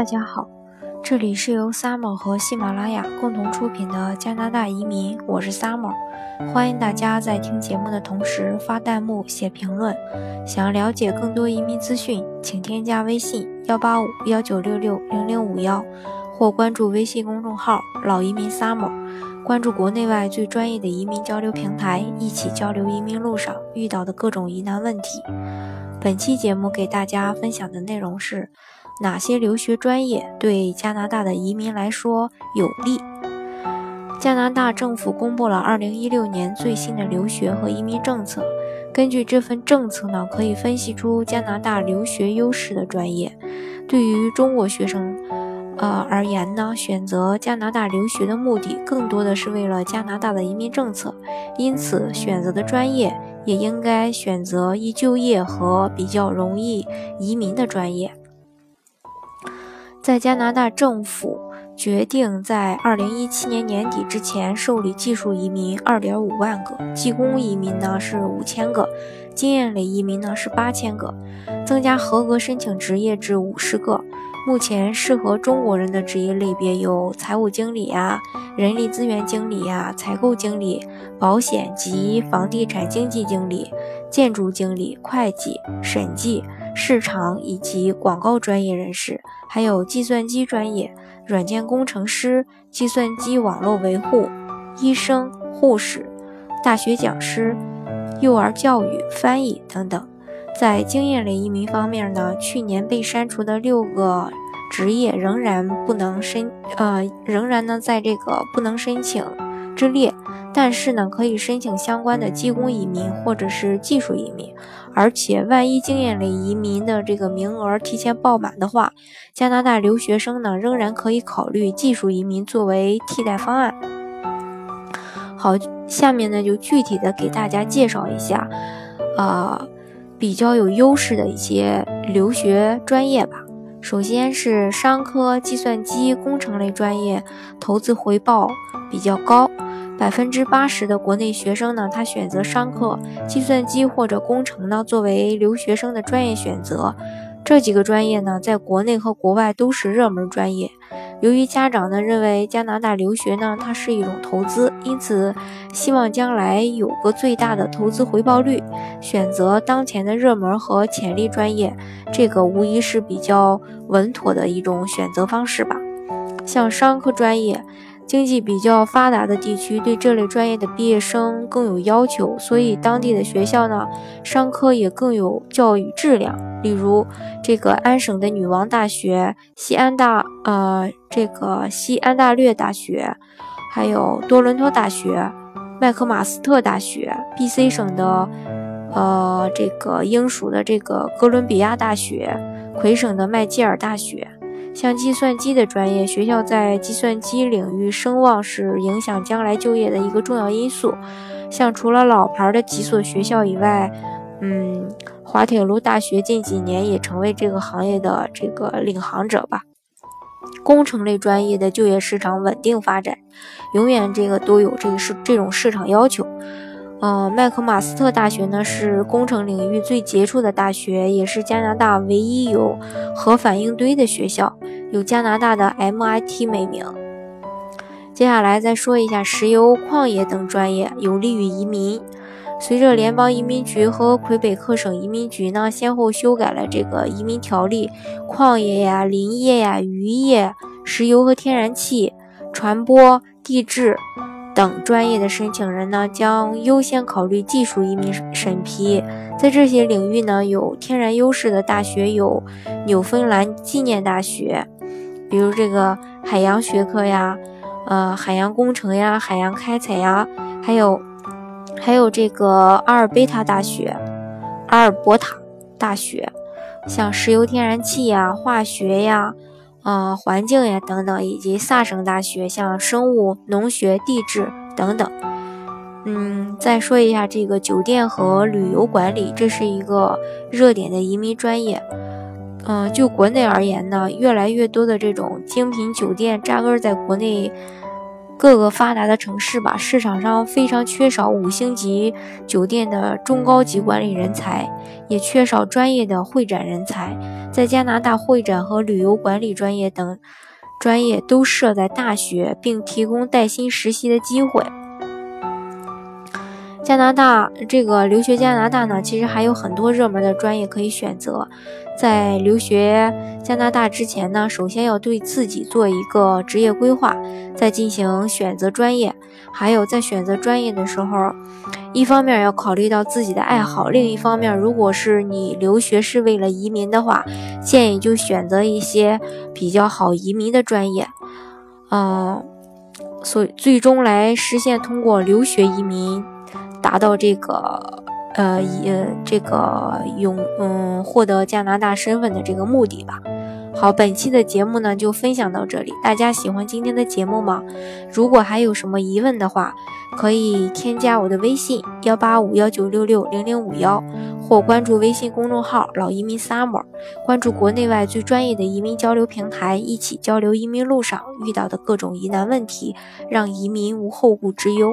大家好，这里是由 Summer 和喜马拉雅共同出品的加拿大移民，我是 Summer，欢迎大家在听节目的同时发弹幕、写评论。想了解更多移民资讯，请添加微信幺八五幺九六六零零五幺，或关注微信公众号老移民 Summer，关注国内外最专业的移民交流平台，一起交流移民路上遇到的各种疑难问题。本期节目给大家分享的内容是哪些留学专业对加拿大的移民来说有利？加拿大政府公布了2016年最新的留学和移民政策。根据这份政策呢，可以分析出加拿大留学优势的专业。对于中国学生，呃而言呢，选择加拿大留学的目的更多的是为了加拿大的移民政策，因此选择的专业。也应该选择易就业和比较容易移民的专业。在加拿大政府决定在二零一七年年底之前受理技术移民二点五万个，技工移民呢是五千个，经验类移民呢是八千个，增加合格申请职业至五十个。目前适合中国人的职业类别有财务经理呀、人力资源经理呀、采购经理、保险及房地产经纪经理、建筑经理、会计、审计、市场以及广告专业人士，还有计算机专业、软件工程师、计算机网络维护、医生、护士、大学讲师、幼儿教育、翻译等等。在经验类移民方面呢，去年被删除的六个职业仍然不能申，呃，仍然呢在这个不能申请之列，但是呢可以申请相关的技工移民或者是技术移民，而且万一经验类移民的这个名额提前爆满的话，加拿大留学生呢仍然可以考虑技术移民作为替代方案。好，下面呢就具体的给大家介绍一下，啊。比较有优势的一些留学专业吧。首先是商科、计算机工程类专业，投资回报比较高。百分之八十的国内学生呢，他选择商科、计算机或者工程呢作为留学生的专业选择。这几个专业呢，在国内和国外都是热门专业。由于家长呢认为加拿大留学呢，它是一种投资，因此希望将来有个最大的投资回报率，选择当前的热门和潜力专业，这个无疑是比较稳妥的一种选择方式吧。像商科专业。经济比较发达的地区对这类专业的毕业生更有要求，所以当地的学校呢，商科也更有教育质量。例如，这个安省的女王大学、西安大呃这个西安大略大学，还有多伦多大学、麦克马斯特大学、B.C 省的呃这个英属的这个哥伦比亚大学、魁省的麦吉尔大学。像计算机的专业，学校在计算机领域声望是影响将来就业的一个重要因素。像除了老牌的几所学校以外，嗯，滑铁卢大学近几年也成为这个行业的这个领航者吧。工程类专业的就业市场稳定发展，永远这个都有这个是这种市场要求。呃，麦克马斯特大学呢是工程领域最杰出的大学，也是加拿大唯一有核反应堆的学校，有加拿大的 MIT 美名。接下来再说一下石油矿业等专业有利于移民。随着联邦移民局和魁北克省移民局呢先后修改了这个移民条例，矿业呀、林业呀、渔业、石油和天然气、传播、地质。等专业的申请人呢，将优先考虑技术移民审批。在这些领域呢，有天然优势的大学有纽芬兰纪念大学，比如这个海洋学科呀，呃，海洋工程呀，海洋开采呀，还有还有这个阿尔贝塔大学、阿尔伯塔大学，像石油天然气呀、化学呀。啊，环境呀等等，以及萨省大学，像生物、农学、地质等等。嗯，再说一下这个酒店和旅游管理，这是一个热点的移民专业。嗯，就国内而言呢，越来越多的这种精品酒店扎根在国内。各个发达的城市吧，市场上非常缺少五星级酒店的中高级管理人才，也缺少专业的会展人才。在加拿大会展和旅游管理专业等专业都设在大学，并提供带薪实习的机会。加拿大这个留学加拿大呢，其实还有很多热门的专业可以选择。在留学加拿大之前呢，首先要对自己做一个职业规划，再进行选择专业。还有在选择专业的时候，一方面要考虑到自己的爱好，另一方面，如果是你留学是为了移民的话，建议就选择一些比较好移民的专业。嗯，所以最终来实现通过留学移民。达到这个，呃，以这个永嗯获得加拿大身份的这个目的吧。好，本期的节目呢就分享到这里。大家喜欢今天的节目吗？如果还有什么疑问的话，可以添加我的微信幺八五幺九六六零零五幺，或关注微信公众号“老移民 summer”，关注国内外最专业的移民交流平台，一起交流移民路上遇到的各种疑难问题，让移民无后顾之忧。